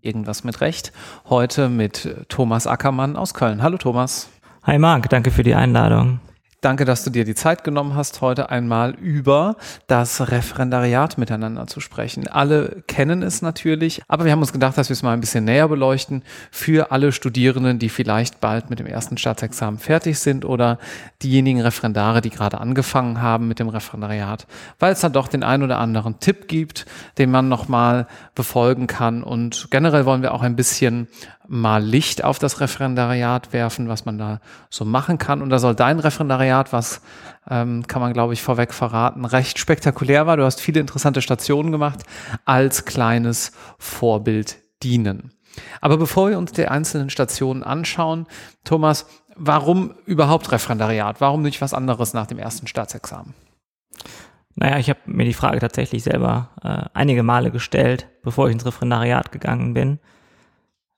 Irgendwas mit Recht. Heute mit Thomas Ackermann aus Köln. Hallo Thomas. Hi Marc, danke für die Einladung. Danke, dass du dir die Zeit genommen hast, heute einmal über das Referendariat miteinander zu sprechen. Alle kennen es natürlich, aber wir haben uns gedacht, dass wir es mal ein bisschen näher beleuchten für alle Studierenden, die vielleicht bald mit dem ersten Staatsexamen fertig sind oder diejenigen Referendare, die gerade angefangen haben mit dem Referendariat, weil es da doch den einen oder anderen Tipp gibt, den man nochmal befolgen kann. Und generell wollen wir auch ein bisschen mal Licht auf das Referendariat werfen, was man da so machen kann. Und da soll dein Referendariat, was ähm, kann man, glaube ich, vorweg verraten, recht spektakulär war. Du hast viele interessante Stationen gemacht, als kleines Vorbild dienen. Aber bevor wir uns die einzelnen Stationen anschauen, Thomas, warum überhaupt Referendariat? Warum nicht was anderes nach dem ersten Staatsexamen? Naja, ich habe mir die Frage tatsächlich selber äh, einige Male gestellt, bevor ich ins Referendariat gegangen bin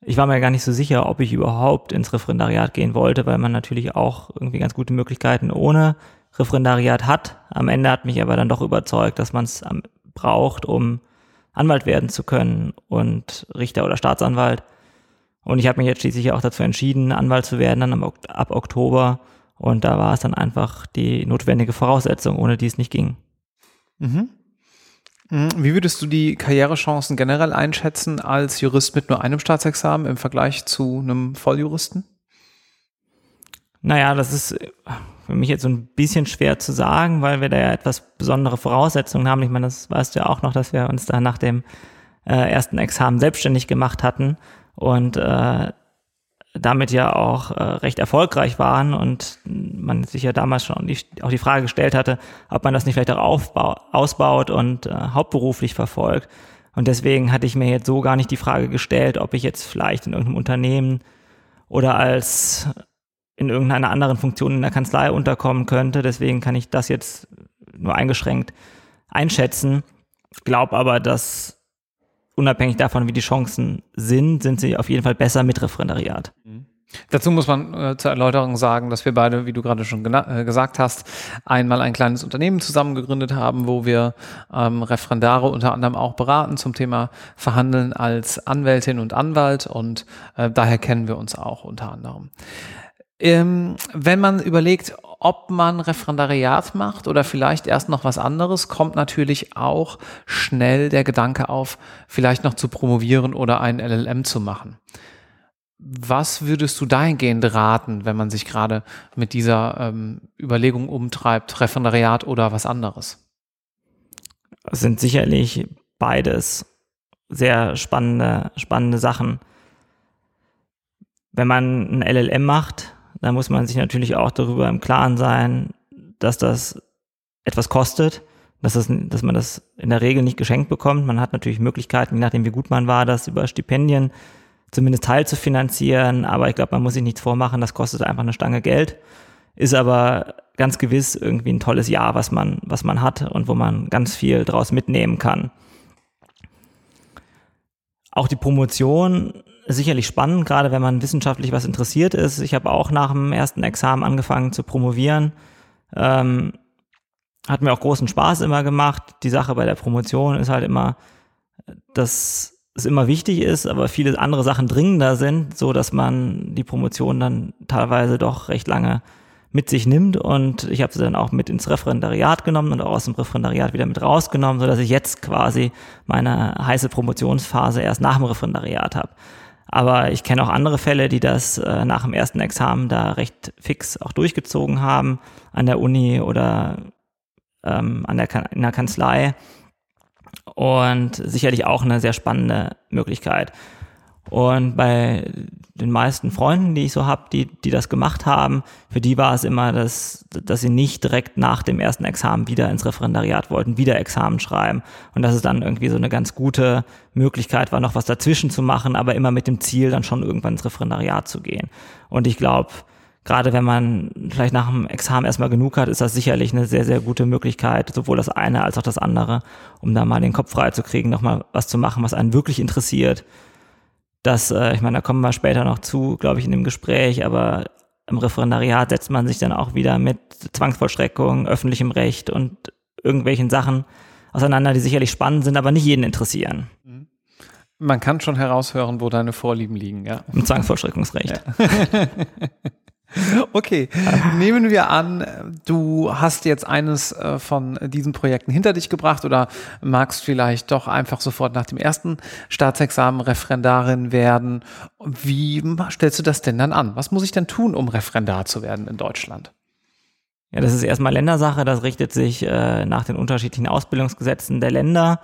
ich war mir gar nicht so sicher, ob ich überhaupt ins Referendariat gehen wollte, weil man natürlich auch irgendwie ganz gute Möglichkeiten ohne Referendariat hat. Am Ende hat mich aber dann doch überzeugt, dass man es braucht, um Anwalt werden zu können und Richter oder Staatsanwalt. Und ich habe mich jetzt schließlich auch dazu entschieden, Anwalt zu werden, dann ab Oktober. Und da war es dann einfach die notwendige Voraussetzung, ohne die es nicht ging. Mhm. Mhm. Wie würdest du die Karrierechancen generell einschätzen als Jurist mit nur einem Staatsexamen im Vergleich zu einem Volljuristen? Naja, das ist für mich jetzt so ein bisschen schwer zu sagen, weil wir da ja etwas besondere Voraussetzungen haben. Ich meine, das weißt du ja auch noch, dass wir uns da nach dem äh, ersten Examen selbstständig gemacht hatten und äh, damit ja auch äh, recht erfolgreich waren und man sich ja damals schon die, auch die Frage gestellt hatte, ob man das nicht vielleicht auch aufbau, ausbaut und äh, hauptberuflich verfolgt. Und deswegen hatte ich mir jetzt so gar nicht die Frage gestellt, ob ich jetzt vielleicht in irgendeinem Unternehmen oder als in irgendeiner anderen Funktion in der Kanzlei unterkommen könnte. Deswegen kann ich das jetzt nur eingeschränkt einschätzen. Glaub aber, dass unabhängig davon, wie die Chancen sind, sind sie auf jeden Fall besser mit Referendariat. Mhm. Dazu muss man äh, zur Erläuterung sagen, dass wir beide, wie du gerade schon äh, gesagt hast, einmal ein kleines Unternehmen zusammen gegründet haben, wo wir ähm, Referendare unter anderem auch beraten zum Thema Verhandeln als Anwältin und Anwalt und äh, daher kennen wir uns auch unter anderem. Ähm, wenn man überlegt, ob man Referendariat macht oder vielleicht erst noch was anderes, kommt natürlich auch schnell der Gedanke auf, vielleicht noch zu promovieren oder ein LLM zu machen. Was würdest du dahingehend raten, wenn man sich gerade mit dieser ähm, Überlegung umtreibt, Referendariat oder was anderes? Es sind sicherlich beides sehr spannende, spannende Sachen. Wenn man ein LLM macht, da muss man sich natürlich auch darüber im Klaren sein, dass das etwas kostet, dass, das, dass man das in der Regel nicht geschenkt bekommt. Man hat natürlich Möglichkeiten, je nachdem wie gut man war, das über Stipendien zumindest teil zu finanzieren. Aber ich glaube, man muss sich nichts vormachen, das kostet einfach eine Stange Geld. Ist aber ganz gewiss irgendwie ein tolles Jahr, was man, was man hat und wo man ganz viel draus mitnehmen kann. Auch die Promotion sicherlich spannend, gerade wenn man wissenschaftlich was interessiert ist. Ich habe auch nach dem ersten Examen angefangen zu promovieren. Ähm, hat mir auch großen Spaß immer gemacht. Die Sache bei der Promotion ist halt immer, dass es immer wichtig ist, aber viele andere Sachen dringender sind, so dass man die Promotion dann teilweise doch recht lange mit sich nimmt und ich habe sie dann auch mit ins Referendariat genommen und auch aus dem Referendariat wieder mit rausgenommen, so dass ich jetzt quasi meine heiße Promotionsphase erst nach dem Referendariat habe. Aber ich kenne auch andere Fälle, die das äh, nach dem ersten Examen da recht fix auch durchgezogen haben an der Uni oder ähm, an der, in der Kanzlei. Und sicherlich auch eine sehr spannende Möglichkeit. Und bei den meisten Freunden, die ich so habe, die, die das gemacht haben, für die war es immer, dass, dass sie nicht direkt nach dem ersten Examen wieder ins Referendariat wollten, wieder Examen schreiben. Und dass es dann irgendwie so eine ganz gute Möglichkeit war, noch was dazwischen zu machen, aber immer mit dem Ziel, dann schon irgendwann ins Referendariat zu gehen. Und ich glaube, gerade wenn man vielleicht nach dem Examen erstmal genug hat, ist das sicherlich eine sehr, sehr gute Möglichkeit, sowohl das eine als auch das andere, um da mal den Kopf frei zu kriegen, nochmal was zu machen, was einen wirklich interessiert. Das, äh, ich meine, da kommen wir später noch zu, glaube ich, in dem Gespräch, aber im Referendariat setzt man sich dann auch wieder mit Zwangsvollstreckung, öffentlichem Recht und irgendwelchen Sachen auseinander, die sicherlich spannend sind, aber nicht jeden interessieren. Man kann schon heraushören, wo deine Vorlieben liegen, ja. Im Zwangsvollstreckungsrecht. Ja. Okay, nehmen wir an, du hast jetzt eines äh, von diesen Projekten hinter dich gebracht oder magst vielleicht doch einfach sofort nach dem ersten Staatsexamen Referendarin werden. Wie stellst du das denn dann an? Was muss ich denn tun, um Referendar zu werden in Deutschland? Ja, das ist erstmal Ländersache. Das richtet sich äh, nach den unterschiedlichen Ausbildungsgesetzen der Länder.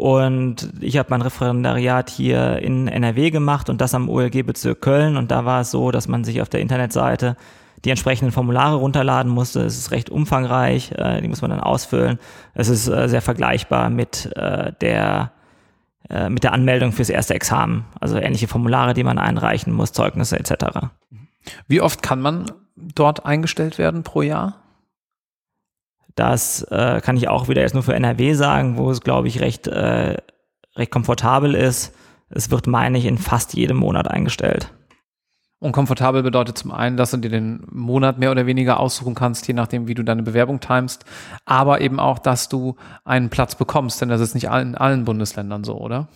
Und ich habe mein Referendariat hier in NRW gemacht und das am OLG-Bezirk Köln. Und da war es so, dass man sich auf der Internetseite die entsprechenden Formulare runterladen musste. Es ist recht umfangreich, äh, die muss man dann ausfüllen. Es ist äh, sehr vergleichbar mit äh, der äh, mit der Anmeldung fürs erste Examen. Also ähnliche Formulare, die man einreichen muss, Zeugnisse etc. Wie oft kann man dort eingestellt werden pro Jahr? Das äh, kann ich auch wieder jetzt nur für NRW sagen, wo es, glaube ich, recht, äh, recht komfortabel ist. Es wird, meine ich, in fast jedem Monat eingestellt. Und komfortabel bedeutet zum einen, dass du dir den Monat mehr oder weniger aussuchen kannst, je nachdem, wie du deine Bewerbung timest, aber eben auch, dass du einen Platz bekommst, denn das ist nicht in allen Bundesländern so, oder?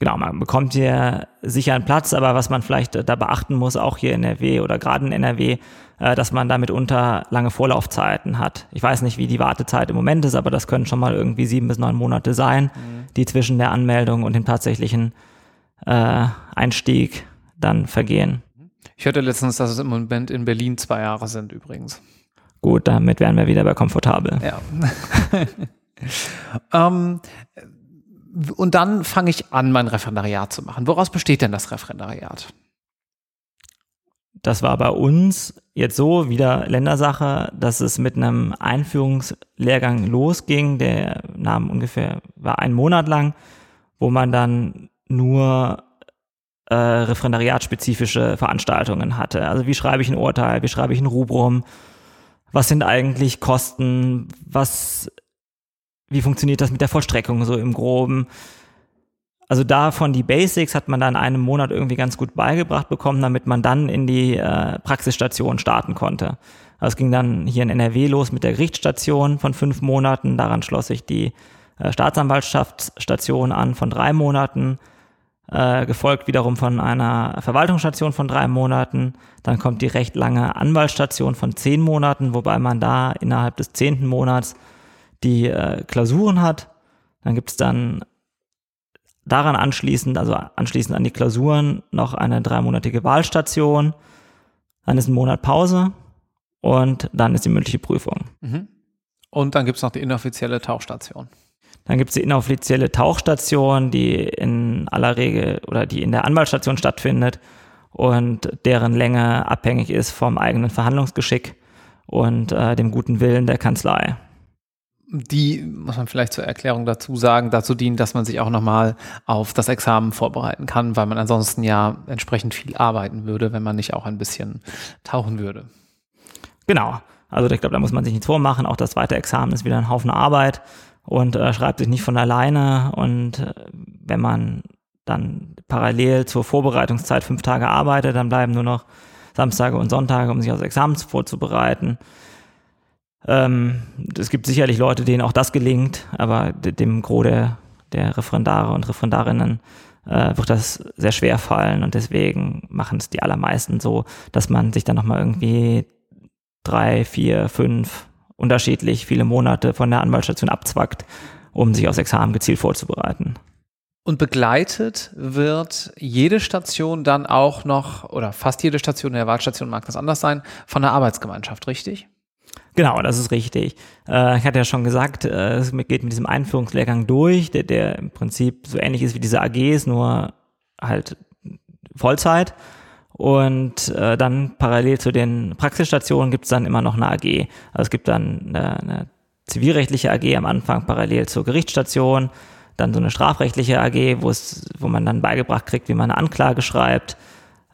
Genau, man bekommt hier sicher einen Platz, aber was man vielleicht da beachten muss, auch hier in NRW oder gerade in NRW, äh, dass man da mitunter lange Vorlaufzeiten hat. Ich weiß nicht, wie die Wartezeit im Moment ist, aber das können schon mal irgendwie sieben bis neun Monate sein, mhm. die zwischen der Anmeldung und dem tatsächlichen äh, Einstieg dann vergehen. Ich hörte letztens, dass es im Moment in Berlin zwei Jahre sind übrigens. Gut, damit wären wir wieder bei komfortabel. Ja. ähm, und dann fange ich an, mein Referendariat zu machen. Woraus besteht denn das Referendariat? Das war bei uns jetzt so wieder Ländersache, dass es mit einem Einführungslehrgang losging, der nahm ungefähr, war ein Monat lang, wo man dann nur äh, referendariatspezifische Veranstaltungen hatte. Also wie schreibe ich ein Urteil, wie schreibe ich ein Rubrum, was sind eigentlich Kosten, was, wie funktioniert das mit der Vollstreckung so im Groben, also davon die Basics hat man dann einen Monat irgendwie ganz gut beigebracht bekommen, damit man dann in die äh, Praxisstation starten konnte. Also es ging dann hier in NRW los mit der Gerichtsstation von fünf Monaten. Daran schloss sich die äh, Staatsanwaltschaftsstation an von drei Monaten, äh, gefolgt wiederum von einer Verwaltungsstation von drei Monaten. Dann kommt die recht lange Anwaltsstation von zehn Monaten, wobei man da innerhalb des zehnten Monats die äh, Klausuren hat. Dann gibt's dann daran anschließend, also anschließend an die Klausuren, noch eine dreimonatige Wahlstation. Dann ist ein Monat Pause und dann ist die mündliche Prüfung. Mhm. Und dann gibt es noch die inoffizielle Tauchstation. Dann gibt es die inoffizielle Tauchstation, die in aller Regel oder die in der Anwaltsstation stattfindet und deren Länge abhängig ist vom eigenen Verhandlungsgeschick und äh, dem guten Willen der Kanzlei die, muss man vielleicht zur Erklärung dazu sagen, dazu dienen, dass man sich auch nochmal auf das Examen vorbereiten kann, weil man ansonsten ja entsprechend viel arbeiten würde, wenn man nicht auch ein bisschen tauchen würde. Genau. Also ich glaube, da muss man sich nichts vormachen. Auch das zweite Examen ist wieder ein Haufen Arbeit und äh, schreibt sich nicht von alleine. Und äh, wenn man dann parallel zur Vorbereitungszeit fünf Tage arbeitet, dann bleiben nur noch Samstage und Sonntage, um sich aufs Examen vorzubereiten. Ähm, es gibt sicherlich Leute, denen auch das gelingt, aber dem Gros der, der Referendare und Referendarinnen äh, wird das sehr schwer fallen und deswegen machen es die allermeisten so, dass man sich dann nochmal irgendwie drei, vier, fünf unterschiedlich viele Monate von der Anwaltsstation abzwackt, um sich aufs Examen gezielt vorzubereiten. Und begleitet wird jede Station dann auch noch, oder fast jede Station in der Wahlstation mag das anders sein, von der Arbeitsgemeinschaft, richtig? Genau, das ist richtig. Äh, ich hatte ja schon gesagt, äh, es geht mit diesem Einführungslehrgang durch, der, der im Prinzip so ähnlich ist wie diese AGs, nur halt Vollzeit. Und äh, dann parallel zu den Praxisstationen gibt es dann immer noch eine AG. Also es gibt dann eine, eine zivilrechtliche AG am Anfang parallel zur Gerichtsstation, dann so eine strafrechtliche AG, wo man dann beigebracht kriegt, wie man eine Anklage schreibt.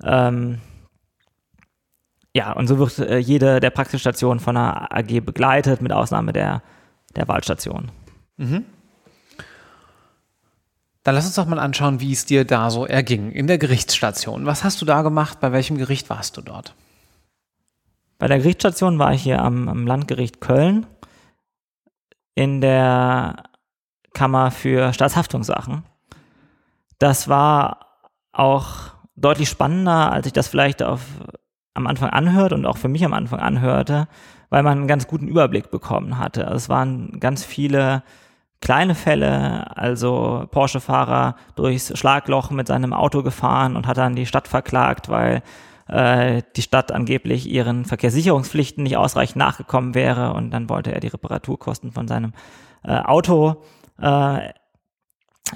Ähm, ja, und so wird äh, jede der Praxisstationen von einer AG begleitet, mit Ausnahme der, der Wahlstation. Mhm. Dann lass uns doch mal anschauen, wie es dir da so erging in der Gerichtsstation. Was hast du da gemacht? Bei welchem Gericht warst du dort? Bei der Gerichtsstation war ich hier am, am Landgericht Köln in der Kammer für Staatshaftungssachen. Das war auch deutlich spannender, als ich das vielleicht auf, am Anfang anhört und auch für mich am Anfang anhörte, weil man einen ganz guten Überblick bekommen hatte. Also es waren ganz viele kleine Fälle, also Porsche-Fahrer durchs Schlagloch mit seinem Auto gefahren und hat dann die Stadt verklagt, weil äh, die Stadt angeblich ihren Verkehrssicherungspflichten nicht ausreichend nachgekommen wäre und dann wollte er die Reparaturkosten von seinem äh, Auto äh,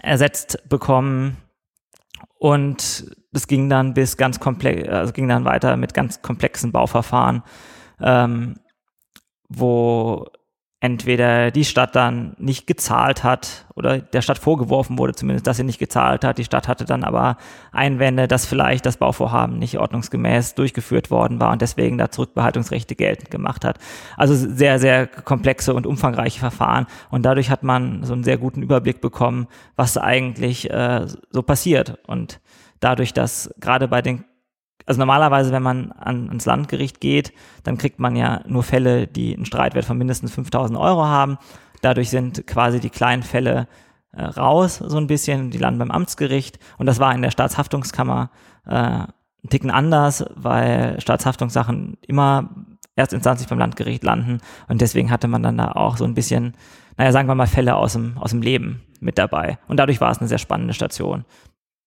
ersetzt bekommen. Und es ging dann bis ganz komplex, also ging dann weiter mit ganz komplexen Bauverfahren, ähm, wo entweder die Stadt dann nicht gezahlt hat oder der Stadt vorgeworfen wurde zumindest, dass sie nicht gezahlt hat. Die Stadt hatte dann aber Einwände, dass vielleicht das Bauvorhaben nicht ordnungsgemäß durchgeführt worden war und deswegen da Zurückbehaltungsrechte geltend gemacht hat. Also sehr, sehr komplexe und umfangreiche Verfahren und dadurch hat man so einen sehr guten Überblick bekommen, was eigentlich äh, so passiert und dadurch, dass gerade bei den also normalerweise, wenn man an, ans Landgericht geht, dann kriegt man ja nur Fälle, die einen Streitwert von mindestens 5000 Euro haben. Dadurch sind quasi die kleinen Fälle äh, raus, so ein bisschen, die landen beim Amtsgericht. Und das war in der Staatshaftungskammer äh, ein Ticken anders, weil Staatshaftungssachen immer erstinstanzlich beim Landgericht landen. Und deswegen hatte man dann da auch so ein bisschen, naja, sagen wir mal, Fälle aus dem, aus dem Leben mit dabei. Und dadurch war es eine sehr spannende Station.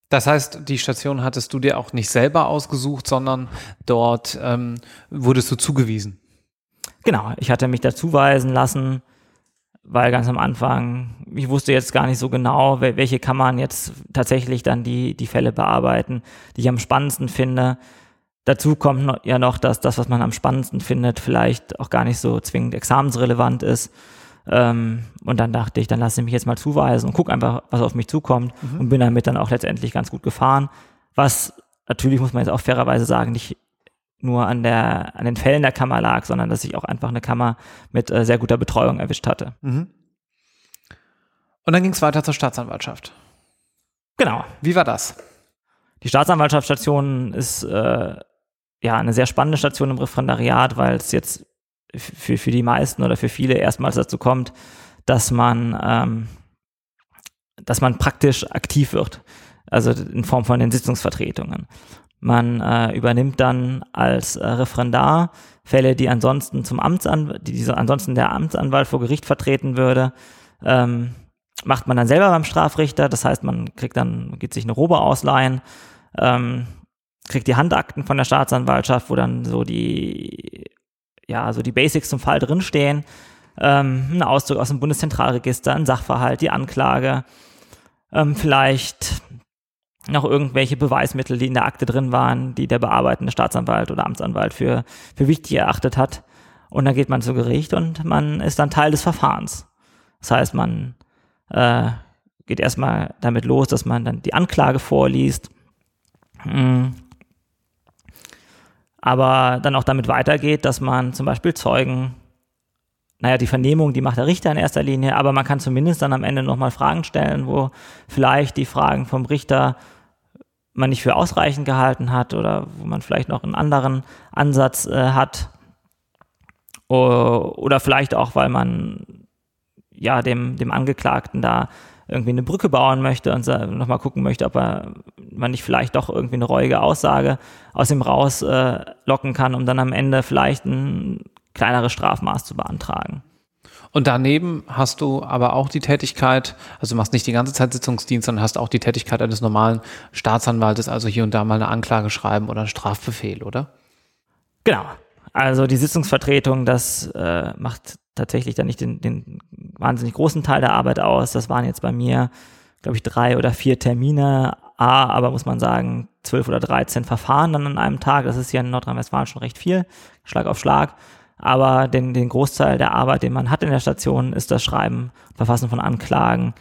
Das heißt, die Station hattest du dir auch nicht selber ausgesucht, sondern dort ähm, wurdest du zugewiesen. Genau, ich hatte mich da zuweisen lassen, weil ganz am Anfang, ich wusste jetzt gar nicht so genau, welche Kammern jetzt tatsächlich dann die, die Fälle bearbeiten, die ich am spannendsten finde. Dazu kommt ja noch, dass das, was man am spannendsten findet, vielleicht auch gar nicht so zwingend examensrelevant ist. Ähm, und dann dachte ich, dann lasse ich mich jetzt mal zuweisen und guck einfach, was auf mich zukommt mhm. und bin damit dann auch letztendlich ganz gut gefahren. Was natürlich, muss man jetzt auch fairerweise sagen, nicht nur an, der, an den Fällen der Kammer lag, sondern dass ich auch einfach eine Kammer mit äh, sehr guter Betreuung erwischt hatte. Mhm. Und dann ging es weiter zur Staatsanwaltschaft. Genau. Wie war das? Die Staatsanwaltschaftsstation ist äh, ja eine sehr spannende Station im Referendariat, weil es jetzt für, für die meisten oder für viele erstmals dazu kommt, dass man, ähm, dass man praktisch aktiv wird. Also in Form von den Sitzungsvertretungen. Man äh, übernimmt dann als äh, Referendar Fälle, die ansonsten zum Amtsanwalt, die, die ansonsten der Amtsanwalt vor Gericht vertreten würde, ähm, macht man dann selber beim Strafrichter. Das heißt, man kriegt dann, geht sich eine Robe ausleihen, ähm, kriegt die Handakten von der Staatsanwaltschaft, wo dann so die ja, so die Basics zum Fall drinstehen. Ähm, ein Auszug aus dem Bundeszentralregister, ein Sachverhalt, die Anklage, ähm, vielleicht noch irgendwelche Beweismittel, die in der Akte drin waren, die der bearbeitende Staatsanwalt oder Amtsanwalt für, für wichtig erachtet hat. Und dann geht man zu Gericht und man ist dann Teil des Verfahrens. Das heißt, man äh, geht erstmal damit los, dass man dann die Anklage vorliest. Hm aber dann auch damit weitergeht, dass man zum Beispiel Zeugen, naja, die Vernehmung, die macht der Richter in erster Linie, aber man kann zumindest dann am Ende nochmal Fragen stellen, wo vielleicht die Fragen vom Richter man nicht für ausreichend gehalten hat oder wo man vielleicht noch einen anderen Ansatz äh, hat. Oder vielleicht auch, weil man ja dem, dem Angeklagten da irgendwie eine Brücke bauen möchte und nochmal gucken möchte, ob er, man nicht vielleicht doch irgendwie eine reuige Aussage aus ihm rauslocken äh, kann, um dann am Ende vielleicht ein kleineres Strafmaß zu beantragen. Und daneben hast du aber auch die Tätigkeit, also du machst nicht die ganze Zeit Sitzungsdienst, sondern hast auch die Tätigkeit eines normalen Staatsanwaltes, also hier und da mal eine Anklage schreiben oder einen Strafbefehl, oder? Genau. Also die Sitzungsvertretung, das äh, macht tatsächlich dann nicht den, den wahnsinnig großen Teil der Arbeit aus. Das waren jetzt bei mir, glaube ich, drei oder vier Termine. A, aber muss man sagen, zwölf oder dreizehn Verfahren dann an einem Tag. Das ist hier in Nordrhein-Westfalen schon recht viel, Schlag auf Schlag. Aber den, den Großteil der Arbeit, den man hat in der Station, ist das Schreiben, Verfassen von Anklagen.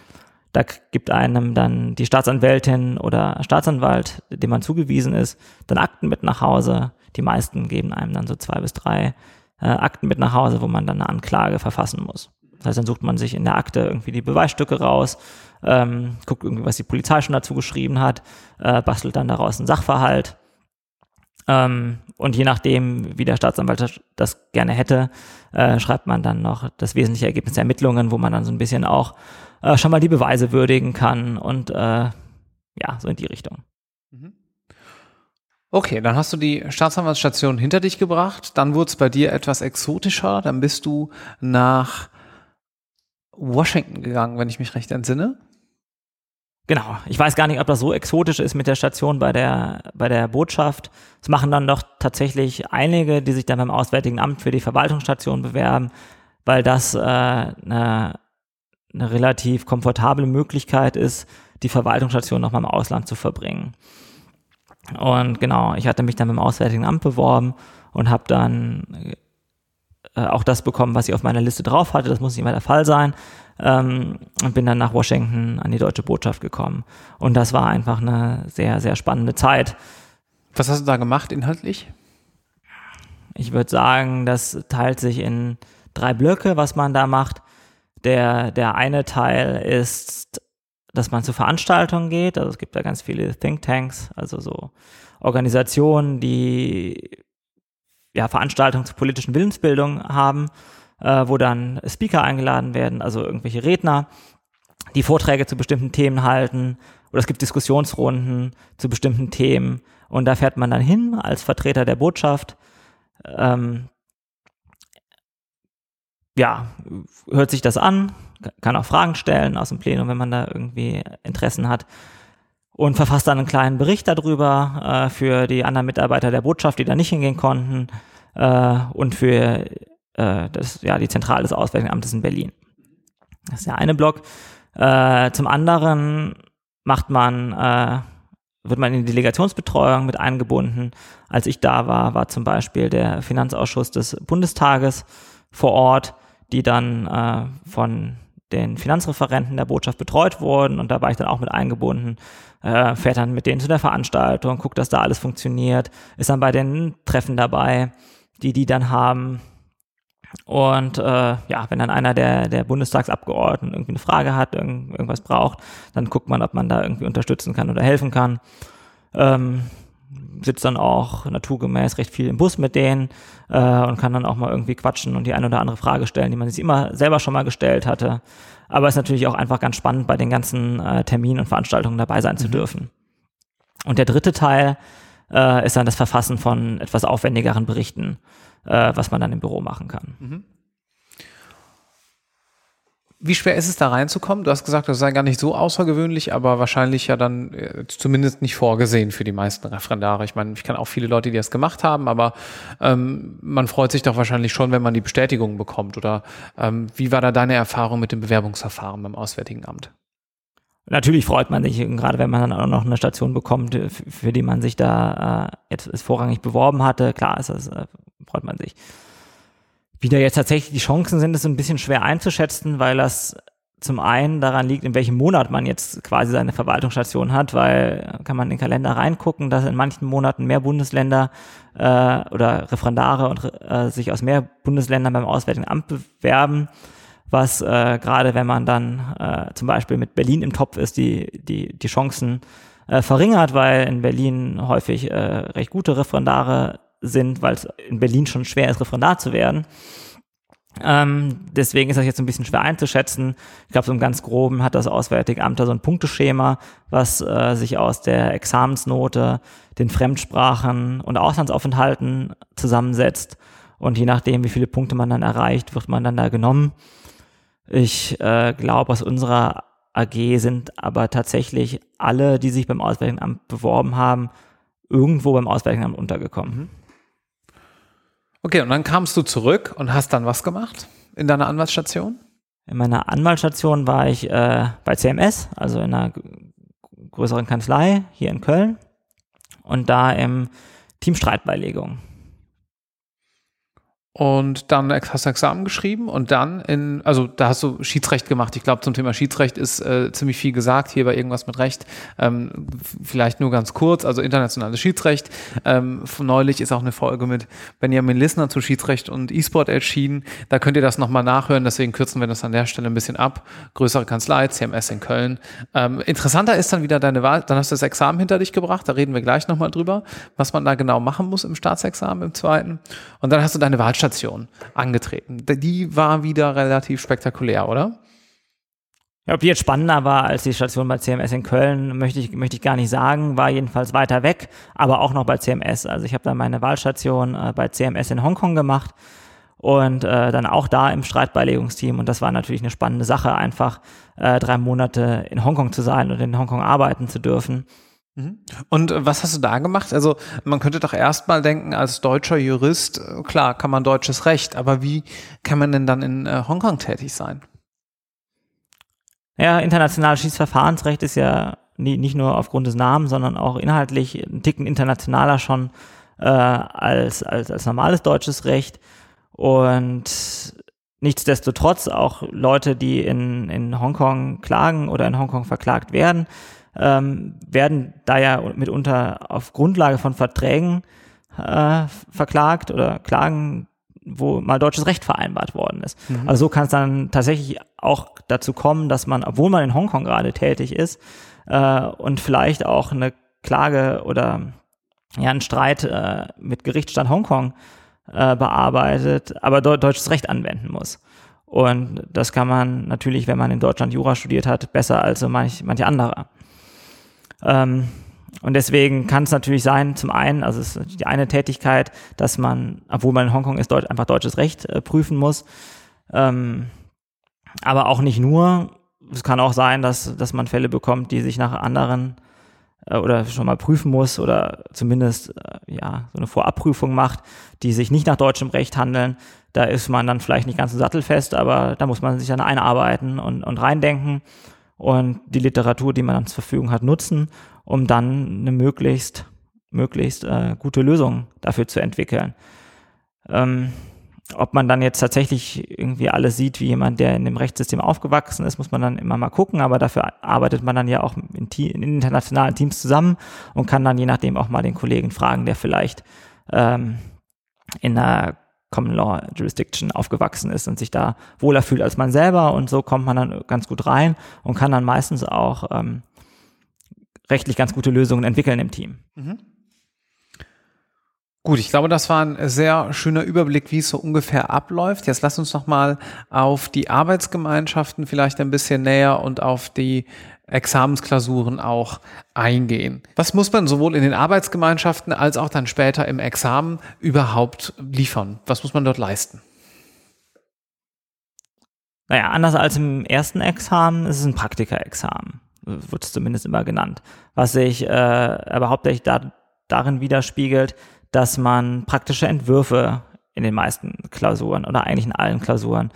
Da gibt einem dann die Staatsanwältin oder Staatsanwalt, dem man zugewiesen ist, dann Akten mit nach Hause. Die meisten geben einem dann so zwei bis drei äh, Akten mit nach Hause, wo man dann eine Anklage verfassen muss. Das heißt, dann sucht man sich in der Akte irgendwie die Beweisstücke raus, ähm, guckt irgendwie, was die Polizei schon dazu geschrieben hat, äh, bastelt dann daraus einen Sachverhalt. Ähm, und je nachdem, wie der Staatsanwalt das gerne hätte, äh, schreibt man dann noch das wesentliche Ergebnis der Ermittlungen, wo man dann so ein bisschen auch äh, schon mal die Beweise würdigen kann und äh, ja, so in die Richtung. Okay, dann hast du die Staatsanwaltsstation hinter dich gebracht, dann wurde es bei dir etwas exotischer, dann bist du nach Washington gegangen, wenn ich mich recht entsinne. Genau. Ich weiß gar nicht, ob das so exotisch ist mit der Station bei der, bei der Botschaft. Es machen dann doch tatsächlich einige, die sich dann beim Auswärtigen Amt für die Verwaltungsstation bewerben, weil das äh, eine, eine relativ komfortable Möglichkeit ist, die Verwaltungsstation nochmal im Ausland zu verbringen. Und genau, ich hatte mich dann beim Auswärtigen Amt beworben und habe dann äh, auch das bekommen, was ich auf meiner Liste drauf hatte. Das muss nicht immer der Fall sein ähm, und bin dann nach Washington an die deutsche Botschaft gekommen. Und das war einfach eine sehr, sehr spannende Zeit. Was hast du da gemacht inhaltlich? Ich würde sagen, das teilt sich in drei Blöcke, was man da macht. Der, der eine Teil ist, dass man zu Veranstaltungen geht. Also es gibt da ganz viele Thinktanks, also so Organisationen, die ja, Veranstaltungen zur politischen Willensbildung haben äh, wo dann Speaker eingeladen werden, also irgendwelche Redner, die Vorträge zu bestimmten Themen halten oder es gibt Diskussionsrunden zu bestimmten Themen und da fährt man dann hin als Vertreter der Botschaft. Ähm, ja, hört sich das an, kann auch Fragen stellen aus dem Plenum, wenn man da irgendwie Interessen hat und verfasst dann einen kleinen Bericht darüber äh, für die anderen Mitarbeiter der Botschaft, die da nicht hingehen konnten äh, und für äh, das, ja, die Zentrale des Auswärtigen Amtes in Berlin. Das ist der eine Block. Äh, zum anderen macht man, äh, wird man in die Delegationsbetreuung mit eingebunden. Als ich da war, war zum Beispiel der Finanzausschuss des Bundestages vor Ort, die dann äh, von den Finanzreferenten der Botschaft betreut wurden und da war ich dann auch mit eingebunden, äh, fährt dann mit denen zu der Veranstaltung, guckt, dass da alles funktioniert, ist dann bei den Treffen dabei, die die dann haben, und äh, ja, wenn dann einer der, der Bundestagsabgeordneten irgendwie eine Frage hat, irgend, irgendwas braucht, dann guckt man, ob man da irgendwie unterstützen kann oder helfen kann. Ähm, sitzt dann auch naturgemäß recht viel im Bus mit denen äh, und kann dann auch mal irgendwie quatschen und die eine oder andere Frage stellen, die man sich immer selber schon mal gestellt hatte. Aber es ist natürlich auch einfach ganz spannend, bei den ganzen äh, Terminen und Veranstaltungen dabei sein mhm. zu dürfen. Und der dritte Teil äh, ist dann das Verfassen von etwas aufwendigeren Berichten äh, was man dann im Büro machen kann. Mhm. Wie schwer ist es da reinzukommen? Du hast gesagt, das sei gar nicht so außergewöhnlich, aber wahrscheinlich ja dann äh, zumindest nicht vorgesehen für die meisten Referendare. Ich meine, ich kann auch viele Leute, die das gemacht haben, aber ähm, man freut sich doch wahrscheinlich schon, wenn man die Bestätigung bekommt. Oder ähm, wie war da deine Erfahrung mit dem Bewerbungsverfahren beim Auswärtigen Amt? Natürlich freut man sich, gerade wenn man dann auch noch eine Station bekommt, für die man sich da äh, jetzt vorrangig beworben hatte. Klar ist das, äh, freut man sich. Wie da jetzt tatsächlich die Chancen sind, ist ein bisschen schwer einzuschätzen, weil das zum einen daran liegt, in welchem Monat man jetzt quasi seine Verwaltungsstation hat, weil kann man in den Kalender reingucken, dass in manchen Monaten mehr Bundesländer äh, oder Referendare und äh, sich aus mehr Bundesländern beim Auswärtigen Amt bewerben was äh, gerade wenn man dann äh, zum Beispiel mit Berlin im Topf ist, die, die, die Chancen äh, verringert, weil in Berlin häufig äh, recht gute Referendare sind, weil es in Berlin schon schwer ist, Referendar zu werden. Ähm, deswegen ist das jetzt ein bisschen schwer einzuschätzen. Ich glaube, so im ganz groben hat das Auswärtige Amt da so ein Punkteschema, was äh, sich aus der Examensnote, den Fremdsprachen und Auslandsaufenthalten zusammensetzt. Und je nachdem, wie viele Punkte man dann erreicht, wird man dann da genommen. Ich äh, glaube, aus unserer AG sind aber tatsächlich alle, die sich beim Auswärtigen Amt beworben haben, irgendwo beim Auswärtigen Amt untergekommen. Mhm. Okay, und dann kamst du zurück und hast dann was gemacht in deiner Anwaltsstation? In meiner Anwaltsstation war ich äh, bei CMS, also in einer größeren Kanzlei hier in Köln und da im Team Streitbeilegung. Und dann hast du Examen geschrieben und dann in, also da hast du Schiedsrecht gemacht. Ich glaube, zum Thema Schiedsrecht ist äh, ziemlich viel gesagt hier bei irgendwas mit Recht. Ähm, vielleicht nur ganz kurz, also internationales Schiedsrecht. Ähm, neulich ist auch eine Folge mit Benjamin Lissner zu Schiedsrecht und E-Sport erschienen. Da könnt ihr das nochmal nachhören, deswegen kürzen wir das an der Stelle ein bisschen ab. Größere Kanzlei, CMS in Köln. Ähm, interessanter ist dann wieder deine Wahl, dann hast du das Examen hinter dich gebracht, da reden wir gleich nochmal drüber, was man da genau machen muss im Staatsexamen im zweiten. Und dann hast du deine Wahl Endstation angetreten. Die war wieder relativ spektakulär, oder? Ja, ob die jetzt spannender war als die Station bei CMS in Köln, möchte ich, möchte ich gar nicht sagen, war jedenfalls weiter weg, aber auch noch bei CMS. Also ich habe dann meine Wahlstation äh, bei CMS in Hongkong gemacht und äh, dann auch da im Streitbeilegungsteam und das war natürlich eine spannende Sache, einfach äh, drei Monate in Hongkong zu sein und in Hongkong arbeiten zu dürfen. Und äh, was hast du da gemacht? Also man könnte doch erstmal denken, als deutscher Jurist, äh, klar, kann man deutsches Recht, aber wie kann man denn dann in äh, Hongkong tätig sein? Ja, internationales Schiedsverfahrensrecht ist ja nie, nicht nur aufgrund des Namens, sondern auch inhaltlich ein Ticken internationaler schon äh, als, als, als normales deutsches Recht. Und nichtsdestotrotz auch Leute, die in, in Hongkong klagen oder in Hongkong verklagt werden, ähm, werden da ja mitunter auf Grundlage von Verträgen äh, verklagt oder Klagen, wo mal deutsches Recht vereinbart worden ist. Mhm. Also so kann es dann tatsächlich auch dazu kommen, dass man, obwohl man in Hongkong gerade tätig ist äh, und vielleicht auch eine Klage oder ja einen Streit äh, mit Gerichtsstand Hongkong äh, bearbeitet, aber de deutsches Recht anwenden muss. Und das kann man natürlich, wenn man in Deutschland Jura studiert hat, besser als so manch, manche andere. Ähm, und deswegen kann es natürlich sein, zum einen, also es ist die eine Tätigkeit, dass man, obwohl man in Hongkong ist, Deut einfach deutsches Recht äh, prüfen muss. Ähm, aber auch nicht nur. Es kann auch sein, dass, dass man Fälle bekommt, die sich nach anderen äh, oder schon mal prüfen muss oder zumindest äh, ja so eine Vorabprüfung macht, die sich nicht nach deutschem Recht handeln. Da ist man dann vielleicht nicht ganz so sattelfest, aber da muss man sich dann einarbeiten und, und reindenken und die Literatur, die man zur Verfügung hat, nutzen, um dann eine möglichst, möglichst äh, gute Lösung dafür zu entwickeln. Ähm, ob man dann jetzt tatsächlich irgendwie alles sieht wie jemand, der in dem Rechtssystem aufgewachsen ist, muss man dann immer mal gucken, aber dafür arbeitet man dann ja auch in, in internationalen Teams zusammen und kann dann je nachdem auch mal den Kollegen fragen, der vielleicht ähm, in einer Common Law Jurisdiction aufgewachsen ist und sich da wohler fühlt als man selber und so kommt man dann ganz gut rein und kann dann meistens auch ähm, rechtlich ganz gute Lösungen entwickeln im Team. Mhm. Gut, ich glaube, das war ein sehr schöner Überblick, wie es so ungefähr abläuft. Jetzt lass uns noch mal auf die Arbeitsgemeinschaften vielleicht ein bisschen näher und auf die Examensklausuren auch eingehen. Was muss man sowohl in den Arbeitsgemeinschaften als auch dann später im Examen überhaupt liefern? Was muss man dort leisten? Naja, anders als im ersten Examen ist es ein Praktikerexamen, wird es zumindest immer genannt, was sich äh, aber hauptsächlich da, darin widerspiegelt, dass man praktische Entwürfe in den meisten Klausuren oder eigentlich in allen Klausuren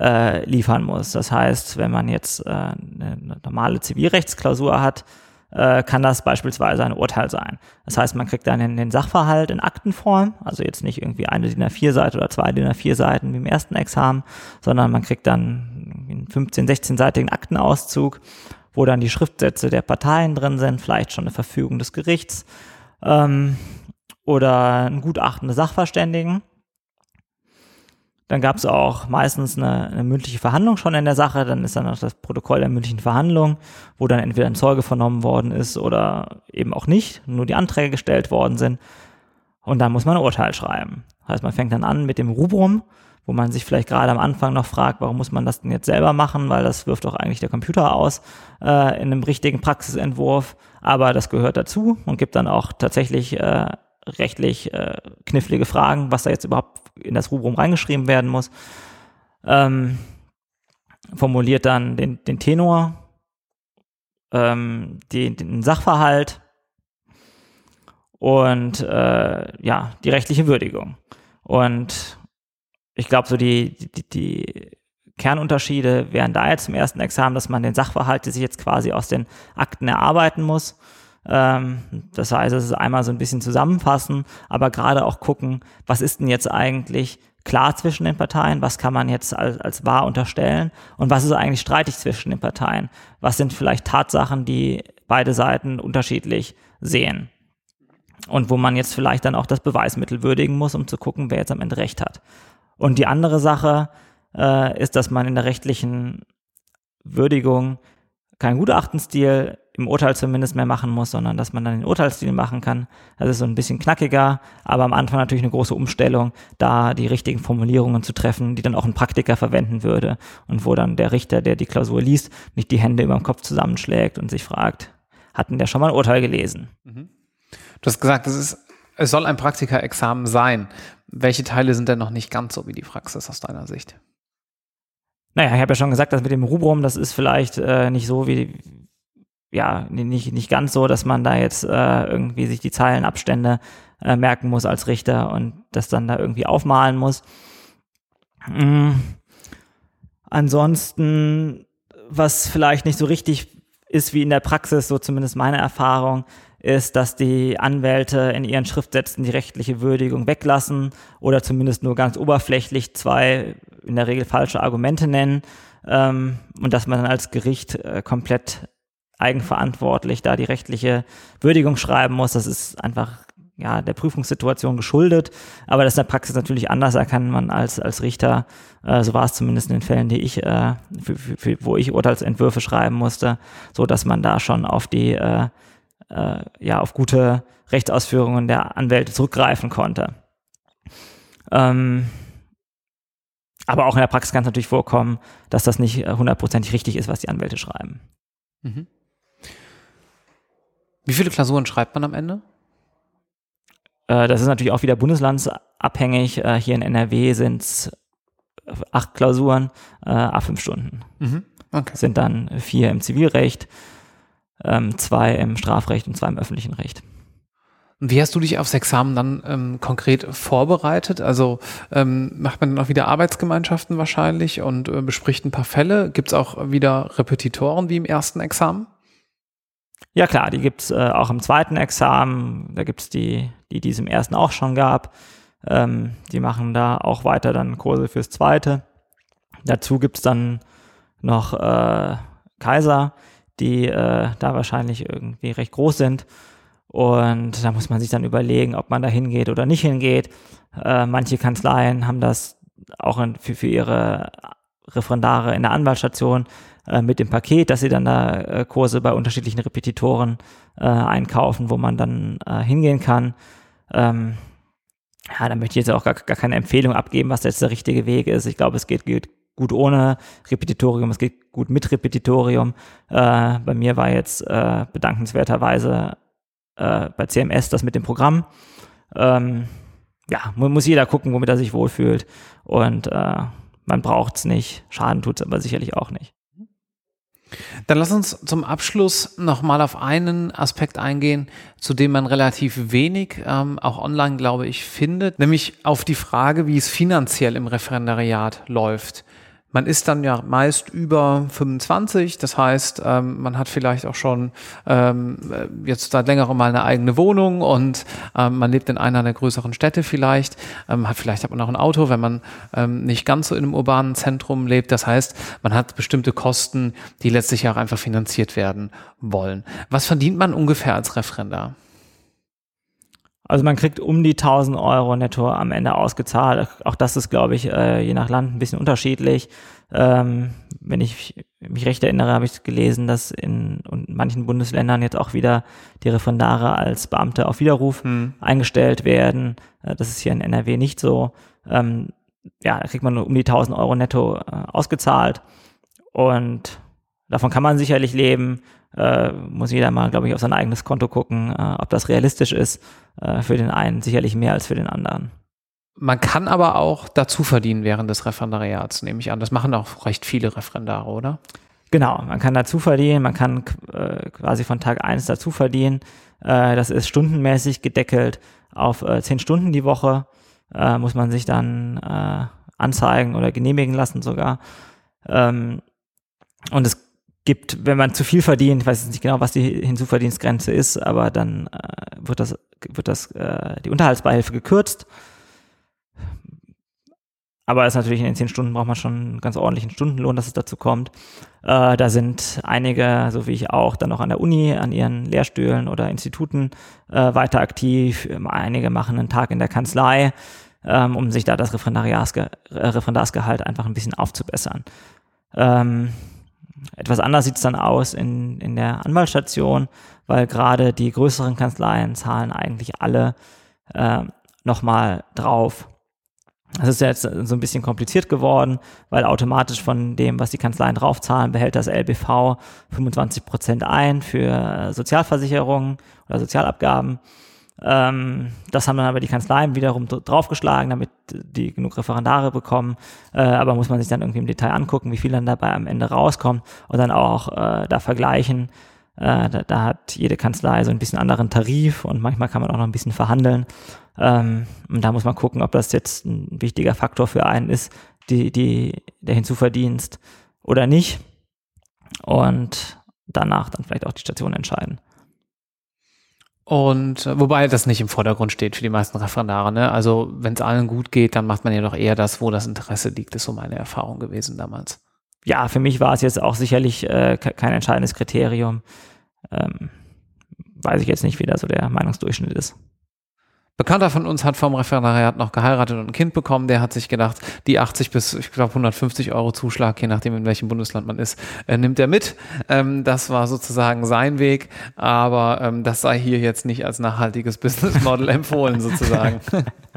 äh, liefern muss. Das heißt, wenn man jetzt äh, eine normale Zivilrechtsklausur hat, äh, kann das beispielsweise ein Urteil sein. Das heißt, man kriegt dann den Sachverhalt in Aktenform, also jetzt nicht irgendwie eine DIN A4-Seite oder zwei DIN A4-Seiten wie im ersten Examen, sondern man kriegt dann einen 15-, 16-seitigen Aktenauszug, wo dann die Schriftsätze der Parteien drin sind, vielleicht schon eine Verfügung des Gerichts ähm, oder ein Gutachten des Sachverständigen. Dann gab es auch meistens eine, eine, mündliche Verhandlung schon in der Sache. Dann ist dann noch das Protokoll der mündlichen Verhandlung, wo dann entweder ein Zeuge vernommen worden ist oder eben auch nicht, nur die Anträge gestellt worden sind. Und dann muss man ein Urteil schreiben. Das heißt, man fängt dann an mit dem Rubrum, wo man sich vielleicht gerade am Anfang noch fragt, warum muss man das denn jetzt selber machen, weil das wirft doch eigentlich der Computer aus äh, in einem richtigen Praxisentwurf. Aber das gehört dazu und gibt dann auch tatsächlich äh, rechtlich äh, knifflige Fragen, was da jetzt überhaupt in das Rubrum reingeschrieben werden muss. Ähm, formuliert dann den, den Tenor, ähm, den, den Sachverhalt und äh, ja, die rechtliche Würdigung. Und ich glaube, so die, die, die Kernunterschiede wären da jetzt im ersten Examen, dass man den Sachverhalt, der sich jetzt quasi aus den Akten erarbeiten muss, das heißt, es ist einmal so ein bisschen zusammenfassen, aber gerade auch gucken, was ist denn jetzt eigentlich klar zwischen den Parteien, was kann man jetzt als, als wahr unterstellen? Und was ist eigentlich streitig zwischen den Parteien, was sind vielleicht Tatsachen, die beide Seiten unterschiedlich sehen? Und wo man jetzt vielleicht dann auch das Beweismittel würdigen muss, um zu gucken, wer jetzt am Ende recht hat. Und die andere Sache äh, ist, dass man in der rechtlichen Würdigung keinen Gutachtenstil im Urteil zumindest mehr machen muss, sondern dass man dann den Urteilsstil machen kann. Das ist so ein bisschen knackiger, aber am Anfang natürlich eine große Umstellung, da die richtigen Formulierungen zu treffen, die dann auch ein Praktiker verwenden würde und wo dann der Richter, der die Klausur liest, nicht die Hände über dem Kopf zusammenschlägt und sich fragt, hatten der schon mal ein Urteil gelesen? Mhm. Du hast gesagt, es, ist, es soll ein Praktikerexamen sein. Welche Teile sind denn noch nicht ganz so wie die Praxis aus deiner Sicht? Naja, ich habe ja schon gesagt, dass mit dem Rubrum, das ist vielleicht äh, nicht so wie, ja, nicht, nicht ganz so, dass man da jetzt äh, irgendwie sich die Zeilenabstände äh, merken muss als Richter und das dann da irgendwie aufmalen muss. Mhm. Ansonsten, was vielleicht nicht so richtig ist wie in der Praxis, so zumindest meine Erfahrung, ist, dass die Anwälte in ihren Schriftsätzen die rechtliche Würdigung weglassen oder zumindest nur ganz oberflächlich zwei in der Regel falsche Argumente nennen ähm, und dass man dann als Gericht äh, komplett eigenverantwortlich da die rechtliche Würdigung schreiben muss. Das ist einfach ja, der Prüfungssituation geschuldet, aber das ist in der Praxis natürlich anders, kann man als, als Richter, äh, so war es zumindest in den Fällen, die ich, äh, für, für, für, wo ich Urteilsentwürfe schreiben musste, so dass man da schon auf die, äh, äh, ja, auf gute Rechtsausführungen der Anwälte zurückgreifen konnte. Ähm, aber auch in der Praxis kann es natürlich vorkommen, dass das nicht äh, hundertprozentig richtig ist, was die Anwälte schreiben. Mhm. Wie viele Klausuren schreibt man am Ende? Äh, das ist natürlich auch wieder bundeslandsabhängig. Äh, hier in NRW sind es acht Klausuren, äh, a fünf Stunden. Mhm. Okay. Sind dann vier im Zivilrecht, ähm, zwei im Strafrecht und zwei im öffentlichen Recht. Und wie hast du dich aufs Examen dann ähm, konkret vorbereitet? Also ähm, macht man dann auch wieder Arbeitsgemeinschaften wahrscheinlich und äh, bespricht ein paar Fälle? Gibt es auch wieder Repetitoren wie im ersten Examen? Ja klar, die gibt's äh, auch im zweiten Examen. Da gibt's die, die, die es im ersten auch schon gab. Ähm, die machen da auch weiter dann Kurse fürs zweite. Dazu gibt's dann noch äh, Kaiser, die äh, da wahrscheinlich irgendwie recht groß sind. Und da muss man sich dann überlegen, ob man da hingeht oder nicht hingeht. Äh, manche Kanzleien haben das auch in, für, für ihre Referendare in der Anwaltsstation äh, mit dem Paket, dass sie dann da äh, Kurse bei unterschiedlichen Repetitoren äh, einkaufen, wo man dann äh, hingehen kann. Ähm, ja, da möchte ich jetzt auch gar, gar keine Empfehlung abgeben, was jetzt der richtige Weg ist. Ich glaube, es geht, geht gut ohne Repetitorium, es geht gut mit Repetitorium. Äh, bei mir war jetzt äh, bedankenswerterweise bei CMS das mit dem Programm. Ähm, ja, muss jeder gucken, womit er sich wohlfühlt. Und äh, man braucht es nicht. Schaden tut es aber sicherlich auch nicht. Dann lass uns zum Abschluss nochmal auf einen Aspekt eingehen, zu dem man relativ wenig, ähm, auch online glaube ich, findet, nämlich auf die Frage, wie es finanziell im Referendariat läuft. Man ist dann ja meist über 25, das heißt, ähm, man hat vielleicht auch schon ähm, jetzt seit längerem mal eine eigene Wohnung und ähm, man lebt in einer der größeren Städte vielleicht, ähm, hat vielleicht hat man auch ein Auto, wenn man ähm, nicht ganz so in einem urbanen Zentrum lebt. Das heißt, man hat bestimmte Kosten, die letztlich auch einfach finanziert werden wollen. Was verdient man ungefähr als Referendar? Also man kriegt um die 1000 Euro netto am Ende ausgezahlt. Auch das ist, glaube ich, äh, je nach Land ein bisschen unterschiedlich. Ähm, wenn ich mich recht erinnere, habe ich gelesen, dass in, manchen Bundesländern jetzt auch wieder die Referendare als Beamte auf Widerruf hm. eingestellt werden. Äh, das ist hier in NRW nicht so. Ähm, ja, da kriegt man nur um die 1000 Euro netto äh, ausgezahlt. Und davon kann man sicherlich leben äh, muss jeder mal, glaube ich, auf sein eigenes Konto gucken, äh, ob das realistisch ist. Äh, für den einen sicherlich mehr als für den anderen. Man kann aber auch dazu verdienen während des Referendariats, nehme ich an. Das machen auch recht viele Referendare, oder? Genau, man kann dazu verdienen, man kann äh, quasi von Tag eins dazu verdienen. Äh, das ist stundenmäßig gedeckelt auf äh, zehn Stunden die Woche. Äh, muss man sich dann äh, anzeigen oder genehmigen lassen sogar. Ähm, und es gibt, wenn man zu viel verdient, ich weiß nicht genau, was die Hinzuverdienstgrenze ist, aber dann äh, wird das, wird das, äh, die Unterhaltsbeihilfe gekürzt. aber ist natürlich in den zehn Stunden braucht man schon einen ganz ordentlichen Stundenlohn, dass es dazu kommt. Äh, da sind einige, so wie ich auch, dann noch an der Uni, an ihren Lehrstühlen oder Instituten äh, weiter aktiv. Einige machen einen Tag in der Kanzlei, ähm, um sich da das Referendariatsge äh, Referendarsgehalt einfach ein bisschen aufzubessern. Ähm, etwas anders sieht es dann aus in, in der Anwaltsstation, weil gerade die größeren Kanzleien zahlen eigentlich alle äh, nochmal drauf. Das ist jetzt so ein bisschen kompliziert geworden, weil automatisch von dem, was die Kanzleien draufzahlen, behält das LBV 25 Prozent ein für Sozialversicherungen oder Sozialabgaben. Ähm, das haben dann aber die Kanzleien wiederum draufgeschlagen, damit die genug Referendare bekommen. Äh, aber muss man sich dann irgendwie im Detail angucken, wie viel dann dabei am Ende rauskommt und dann auch äh, da vergleichen. Äh, da, da, hat jede Kanzlei so ein bisschen anderen Tarif und manchmal kann man auch noch ein bisschen verhandeln. Ähm, und da muss man gucken, ob das jetzt ein wichtiger Faktor für einen ist, die, die, der Hinzuverdienst oder nicht. Und danach dann vielleicht auch die Station entscheiden. Und äh, wobei das nicht im Vordergrund steht für die meisten Referendare. Ne? Also wenn es allen gut geht, dann macht man ja doch eher das, wo das Interesse liegt, ist so meine Erfahrung gewesen damals. Ja, für mich war es jetzt auch sicherlich äh, kein entscheidendes Kriterium. Ähm, weiß ich jetzt nicht, wie da so der Meinungsdurchschnitt ist. Bekannter von uns hat vom Referendariat noch geheiratet und ein Kind bekommen. Der hat sich gedacht, die 80 bis, ich glaube, 150 Euro Zuschlag, je nachdem, in welchem Bundesland man ist, äh, nimmt er mit. Ähm, das war sozusagen sein Weg, aber ähm, das sei hier jetzt nicht als nachhaltiges Business Model empfohlen, sozusagen.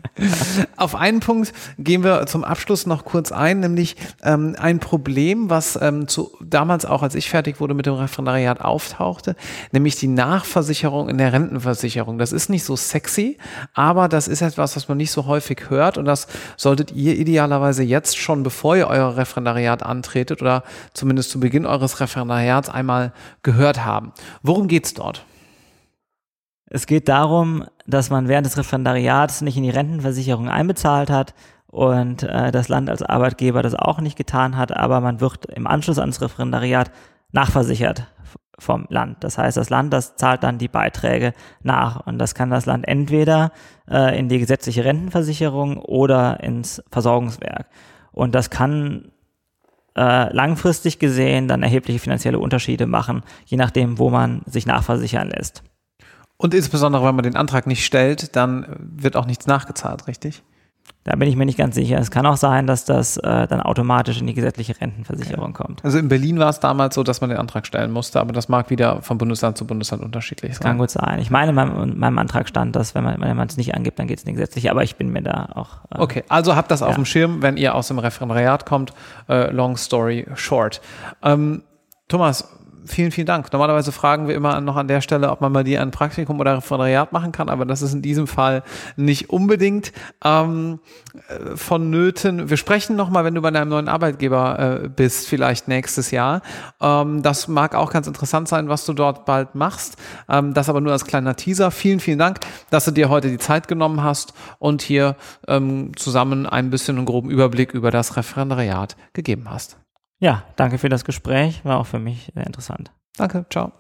Auf einen Punkt gehen wir zum Abschluss noch kurz ein, nämlich ähm, ein Problem, was ähm, zu, damals auch, als ich fertig wurde mit dem Referendariat, auftauchte, nämlich die Nachversicherung in der Rentenversicherung. Das ist nicht so sexy, aber das ist etwas, was man nicht so häufig hört und das solltet ihr idealerweise jetzt schon, bevor ihr euer Referendariat antretet oder zumindest zu Beginn eures Referendariats einmal gehört haben. Worum geht's dort? Es geht darum, dass man während des Referendariats nicht in die Rentenversicherung einbezahlt hat und äh, das Land als Arbeitgeber das auch nicht getan hat, aber man wird im Anschluss ans Referendariat nachversichert vom Land. Das heißt, das Land, das zahlt dann die Beiträge nach und das kann das Land entweder äh, in die gesetzliche Rentenversicherung oder ins Versorgungswerk. Und das kann äh, langfristig gesehen dann erhebliche finanzielle Unterschiede machen, je nachdem, wo man sich nachversichern lässt. Und insbesondere, wenn man den Antrag nicht stellt, dann wird auch nichts nachgezahlt, richtig? Da bin ich mir nicht ganz sicher. Es kann auch sein, dass das äh, dann automatisch in die gesetzliche Rentenversicherung okay. kommt. Also in Berlin war es damals so, dass man den Antrag stellen musste, aber das mag wieder von Bundesland zu Bundesland unterschiedlich sein. Kann gut sein. Ich meine, in meinem, meinem Antrag stand, dass wenn man, wenn man es nicht angibt, dann geht es in die gesetzliche, aber ich bin mir da auch. Äh, okay, also habt das ja. auf dem Schirm, wenn ihr aus dem Referendariat kommt. Äh, long story short. Ähm, Thomas, vielen, vielen Dank. Normalerweise fragen wir immer noch an der Stelle, ob man bei dir ein Praktikum oder Referendariat machen kann, aber das ist in diesem Fall nicht unbedingt ähm, äh, vonnöten. Wir sprechen nochmal, wenn du bei deinem neuen Arbeitgeber äh, bist, vielleicht nächstes Jahr. Ähm, das mag auch ganz interessant sein, was du dort bald machst. Ähm, das aber nur als kleiner Teaser. Vielen, vielen Dank, dass du dir heute die Zeit genommen hast und hier ähm, zusammen ein bisschen einen groben Überblick über das Referendariat gegeben hast. Ja, danke für das Gespräch. War auch für mich sehr interessant. Danke, ciao.